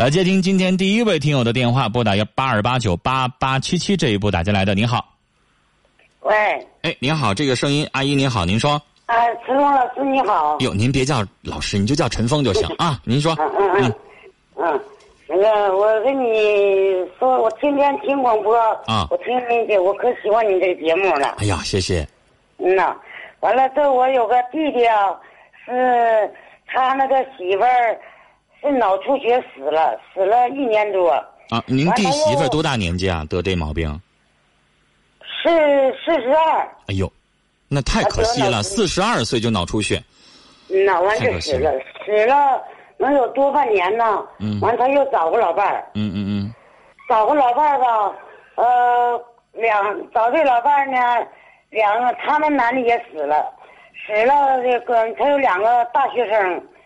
来接听今天第一位听友的电话，拨打幺八二八九八八七七这一部打进来的，您好。喂，哎，您好，这个声音，阿姨您好，您说。啊，陈峰老师你好。哟，您别叫老师，你就叫陈峰就行 啊。您说。嗯嗯嗯。嗯，那个我跟你说，我天天听广播。啊。我听你的，我可喜欢你这个节目了。哎呀，谢谢。嗯呐，完了，这我有个弟弟啊，是他那个媳妇儿是脑出血死了，死了一年多。啊，您弟媳妇多大年纪啊？得这毛病？是四十二。哎呦，那太可惜了，四十二岁就脑出血。脑，完就死了，死了能有多半年呢。嗯。完他又找个老伴儿。嗯嗯嗯。找个老伴儿吧，呃，两找这老伴儿呢。两个，他们男的也死了，死了这个他有两个大学生，这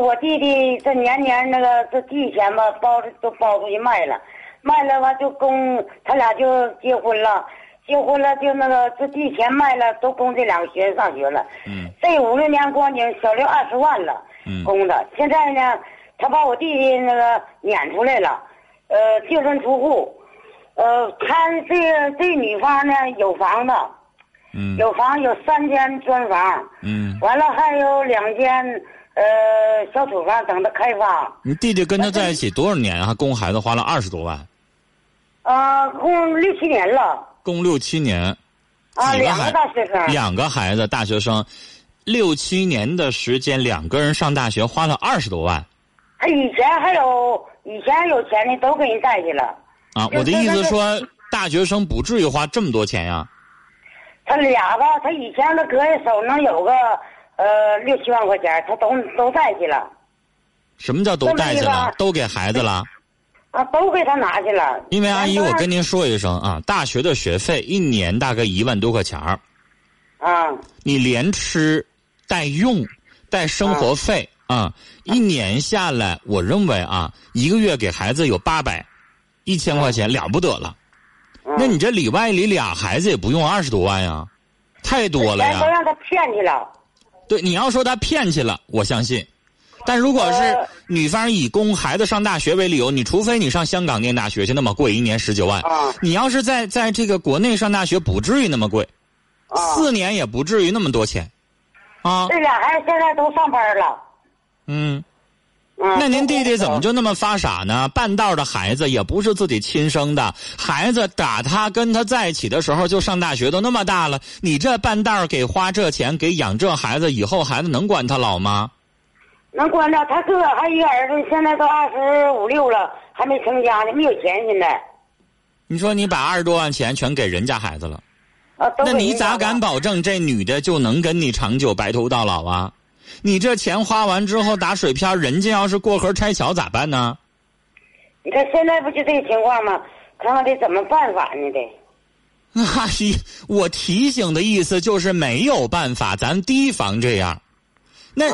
我弟弟这年年那个这地钱吧包都包出去卖了，卖了完就供他俩就结婚了，结婚了就那个这地钱卖了都供这两个学生上学了，嗯，这五六年光景小六二十万了，嗯，供的，现在呢他把我弟弟那个撵出来了，呃净身出户，呃他这个这女方呢有房子。嗯，有房有三间砖房，嗯，完了还有两间呃小土房等着开发。你弟弟跟他在一起多少年啊？供孩子花了二十多万。啊，供六七年了。供六七年。啊，两个大学生。两个孩子，大学生，六七年的时间，两个人上大学花了二十多万。他以前还有以前有钱的都给人带去了。啊，我的意思说，大学生不至于花这么多钱呀。他俩吧，他以前他搁下手能有个呃六七万块钱，他都都带去了。什么叫都带去了？都给孩子了？啊，都给他拿去了。因为阿姨，我跟您说一声啊，大学的学费一年大概一万多块钱儿。啊。你连吃带用带生活费啊，一年下来，我认为啊，一个月给孩子有八百一千块钱了不得了。那你这里外里俩孩子也不用二十多万呀，太多了呀！都让他骗去了。对，你要说他骗去了，我相信。但如果是女方以供孩子上大学为理由，你除非你上香港念大学去，那么贵，一年十九万。你要是在在这个国内上大学，不至于那么贵，四年也不至于那么多钱，啊。这俩孩子现在都上班了。嗯。那您弟弟怎么就那么发傻呢？半道的孩子也不是自己亲生的，孩子打他跟他在一起的时候就上大学，都那么大了，你这半道给花这钱给养这孩子，以后孩子能管他老吗？能管着，他哥还一个儿子，现在都二十五六了，还没成家呢，没有钱现在。你说你把二十多万钱全给人家孩子了，啊，那你咋敢保证这女的就能跟你长久白头到老啊？你这钱花完之后打水漂，人家要是过河拆桥咋办呢？你看现在不就这个情况吗？看看得怎么办法呢？得。阿姨，我提醒的意思就是没有办法，咱提防这样。那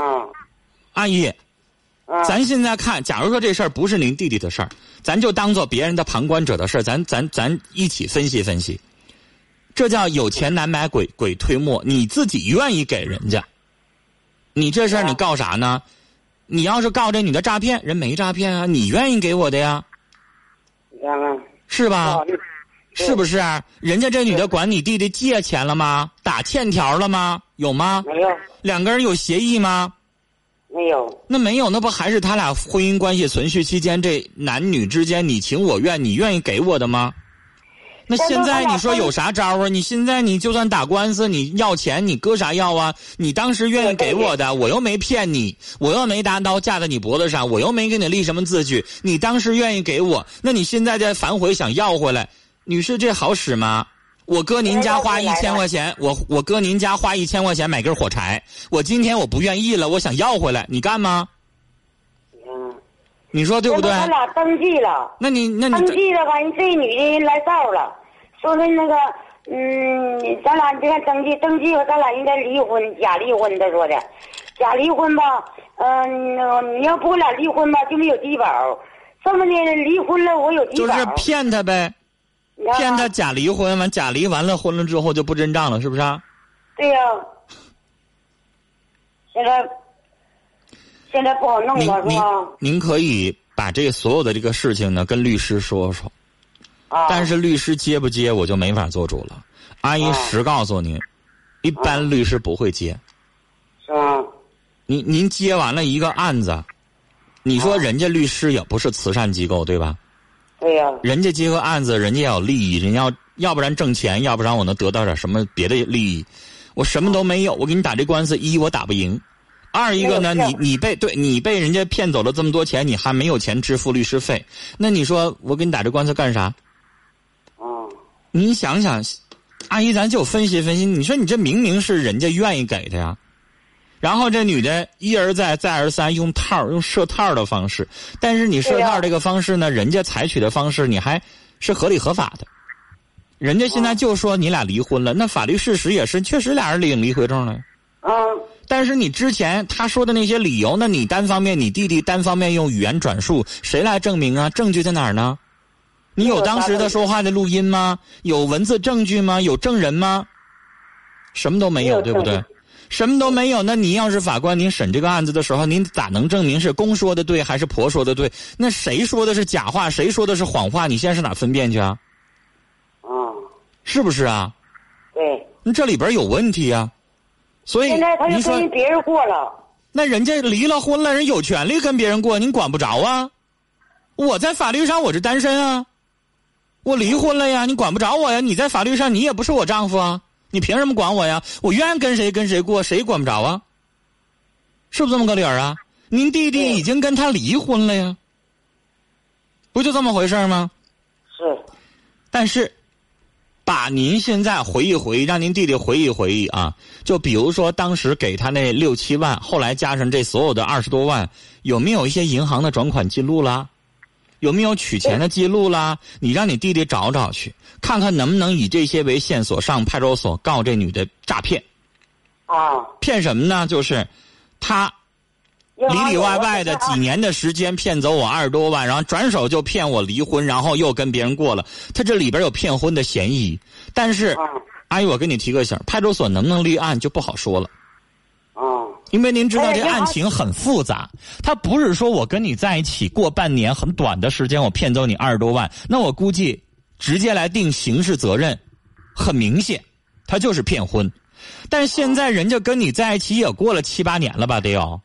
阿姨，咱现在看，假如说这事儿不是您弟弟的事儿，咱就当做别人的旁观者的事儿，咱咱咱一起分析分析。这叫有钱难买鬼鬼推磨，你自己愿意给人家。你这事儿你告啥呢？你要是告这女的诈骗，人没诈骗啊，你愿意给我的呀？是吧？是不是？人家这女的管你弟弟借钱了吗？打欠条了吗？有吗？没有。两个人有协议吗？没有。那没有，那不还是他俩婚姻关系存续期间这男女之间你情我愿，你愿意给我的吗？那现在你说有啥招啊？你现在你就算打官司，你要钱，你搁啥要啊？你当时愿意给我的，我又没骗你，我又没拿刀架在你脖子上，我又没给你立什么字据，你当时愿意给我，那你现在再反悔想要回来，女士这好使吗？我搁您家花一千块钱，我我搁您家花一千块钱买根火柴，我今天我不愿意了，我想要回来，你干吗？嗯，你说对不对？他俩登记了，那你那你登记了，完这女的人来照了。说的那个，嗯，咱俩这登记登记了，咱俩应该离婚，假离婚。他说的，假离婚吧，嗯，你要不我俩离婚吧，就没有低保。这么的，离婚了我有低保。就是骗他呗，骗他假离婚完，假离完了婚了之后就不认账了，是不是？对呀。现在，现在不好弄了，是吧？您可以。把这所有的这个事情呢跟律师说说。啊。但是律师接不接，我就没法做主了。阿姨实告诉您，一般律师不会接。是吗？您您接完了一个案子，你说人家律师也不是慈善机构，对吧？对呀。人家接个案子，人家有利益，人要要不然挣钱，要不然我能得到点什么别的利益。我什么都没有，我给你打这官司，一我打不赢。二一个呢，你你被对你被人家骗走了这么多钱，你还没有钱支付律师费，那你说我给你打这官司干啥？啊，你想想，阿姨，咱就分析分析。你说你这明明是人家愿意给的呀，然后这女的一而再再而三用套用设套的方式，但是你设套这个方式呢，人家采取的方式你还是合理合法的，人家现在就说你俩离婚了，那法律事实也是确实俩人领离婚证了。嗯。但是你之前他说的那些理由，那你单方面，你弟弟单方面用语言转述，谁来证明啊？证据在哪儿呢？你有当时的说话的录音吗？有文字证据吗？有证人吗？什么都没有，对不对？什么都没有，那你要是法官，您审这个案子的时候，您咋能证明是公说的对还是婆说的对？那谁说的是假话，谁说的是谎话？你现在是哪分辨去啊？啊，是不是啊？对。那这里边有问题啊。所以，现在他就跟别人过了。那人家离了婚了，人有权利跟别人过，您管不着啊。我在法律上我是单身啊，我离婚了呀，你管不着我呀。你在法律上你也不是我丈夫啊，你凭什么管我呀？我愿意跟谁跟谁过，谁管不着啊？是不是这么个理儿啊？您弟弟已经跟他离婚了呀，不就这么回事吗？是，但是。把您现在回忆回忆，让您弟弟回忆回忆啊！就比如说当时给他那六七万，后来加上这所有的二十多万，有没有一些银行的转款记录啦？有没有取钱的记录啦？你让你弟弟找找去，看看能不能以这些为线索上派出所告这女的诈骗。啊！骗什么呢？就是他。里里外外的几年的时间骗走我二十多万，然后转手就骗我离婚，然后又跟别人过了。他这里边有骗婚的嫌疑，但是，阿姨，我跟你提个醒，派出所能不能立案就不好说了。啊，因为您知道这案情很复杂，他不是说我跟你在一起过半年很短的时间，我骗走你二十多万，那我估计直接来定刑事责任，很明显，他就是骗婚。但现在人家跟你在一起也过了七八年了吧，得有。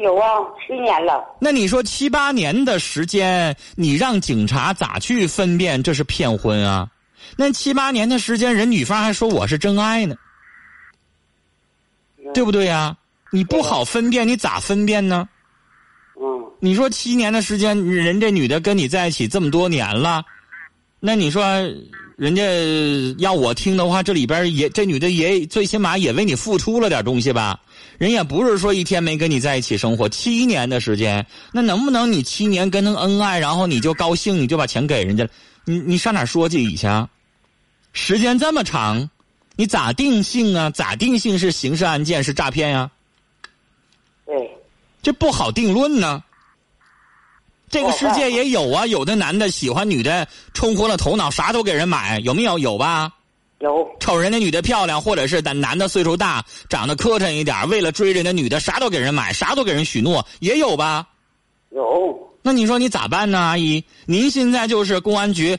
有啊，七年了。那你说七八年的时间，你让警察咋去分辨这是骗婚啊？那七八年的时间，人女方还说我是真爱呢，对不对呀？你不好分辨，你咋分辨呢？嗯。你说七年的时间，人这女的跟你在一起这么多年了，那你说人家要我听的话，这里边也这女的也最起码也为你付出了点东西吧？人也不是说一天没跟你在一起生活七年的时间，那能不能你七年跟她恩爱，然后你就高兴，你就把钱给人家了？你你上哪说理去？时间这么长，你咋定性啊？咋定性是刑事案件是诈骗呀？对，这不好定论呢。这个世界也有啊，有的男的喜欢女的，冲昏了头脑，啥都给人买，有没有？有吧？有瞅人家女的漂亮，或者是男男的岁数大，长得磕碜一点，为了追人家女的，啥都给人买，啥都给人许诺，也有吧？有。那你说你咋办呢，阿姨？您现在就是公安局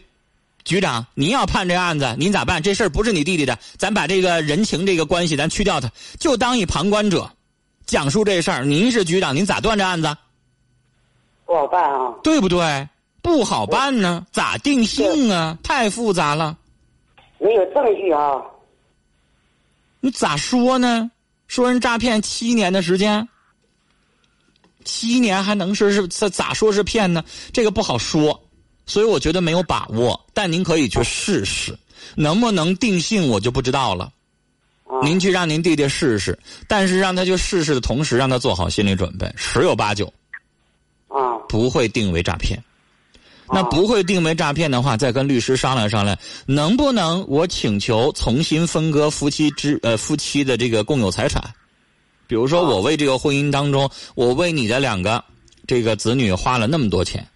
局长，您要判这案子，您咋办？这事儿不是你弟弟的，咱把这个人情这个关系咱去掉，它就当一旁观者，讲述这事儿。您是局长，您咋断这案子？不好办啊。对不对？不好办呢，咋定性啊？太复杂了。没有证据啊！你咋说呢？说人诈骗七年的时间，七年还能是是咋咋说是骗呢？这个不好说，所以我觉得没有把握。但您可以去试试，能不能定性我就不知道了。您去让您弟弟试试，但是让他去试试的同时，让他做好心理准备，十有八九啊不会定为诈骗。那不会定为诈骗的话，再跟律师商量商量，能不能我请求重新分割夫妻之呃夫妻的这个共有财产？比如说，我为这个婚姻当中，我为你的两个这个子女花了那么多钱，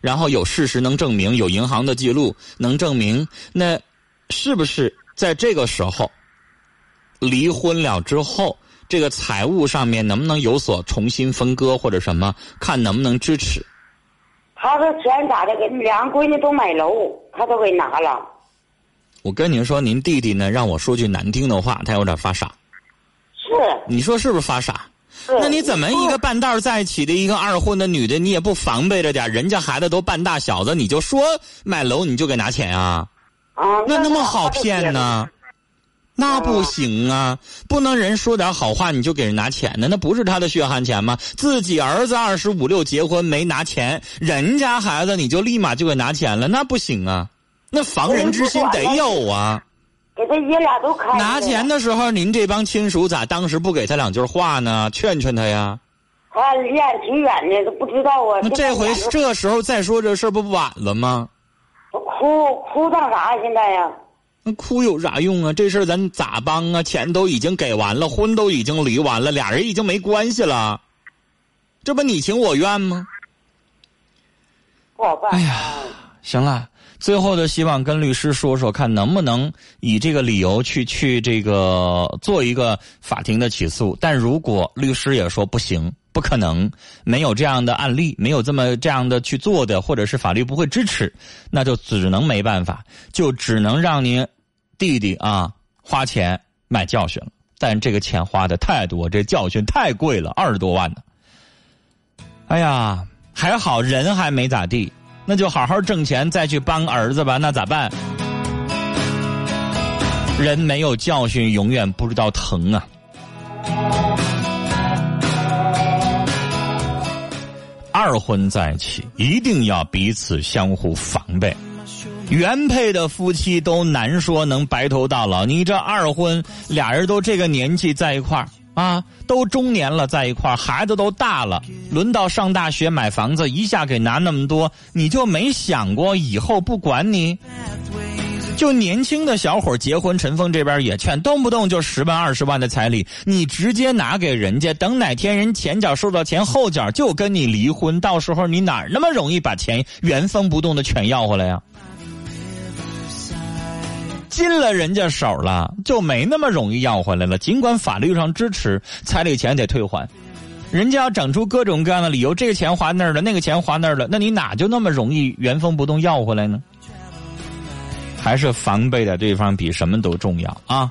然后有事实能证明，有银行的记录能证明，那是不是在这个时候离婚了之后，这个财务上面能不能有所重新分割或者什么？看能不能支持？他说钱咋的？给两个闺女都买楼，他都给拿了。我跟您说，您弟弟呢？让我说句难听的话，他有点发傻。是。你说是不是发傻？那你怎么一个半道在一起的一个二婚的女的，你也不防备着点？人家孩子都半大小子，你就说买楼你就给拿钱啊？啊。那那么好骗呢？那不行啊！不能人说点好话你就给人拿钱呢？那不是他的血汗钱吗？自己儿子二十五六结婚没拿钱，人家孩子你就立马就给拿钱了？那不行啊！那防人之心得有啊！给他爷俩都开。拿钱的时候，您这帮亲属咋当时不给他两句话呢？劝劝他呀！他离俺挺远的，都不知道啊。那这回这时候再说这事儿不晚了吗？哭哭当啥现在呀？那哭有啥用啊？这事儿咱咋帮啊？钱都已经给完了，婚都已经离完了，俩人已经没关系了，这不你情我愿吗？不好办。哎呀，行了，最后的希望跟律师说说，看能不能以这个理由去去这个做一个法庭的起诉。但如果律师也说不行，不可能，没有这样的案例，没有这么这样的去做的，或者是法律不会支持，那就只能没办法，就只能让您。弟弟啊，花钱买教训了，但这个钱花的太多，这教训太贵了，二十多万呢。哎呀，还好人还没咋地，那就好好挣钱再去帮儿子吧。那咋办？人没有教训，永远不知道疼啊。二婚在一起，一定要彼此相互防备。原配的夫妻都难说能白头到老，你这二婚俩人都这个年纪在一块儿啊，都中年了在一块儿，孩子都大了，轮到上大学买房子，一下给拿那么多，你就没想过以后不管你？就年轻的小伙结婚，陈峰这边也劝，动不动就十万二十万的彩礼，你直接拿给人家，等哪天人前脚收到钱，后脚就跟你离婚，到时候你哪那么容易把钱原封不动的全要回来呀？进了人家手了，就没那么容易要回来了。尽管法律上支持彩礼钱得退还，人家要整出各种各样的理由，这个钱花那儿了，那个钱花那儿了，那你哪就那么容易原封不动要回来呢？还是防备的对方比什么都重要啊！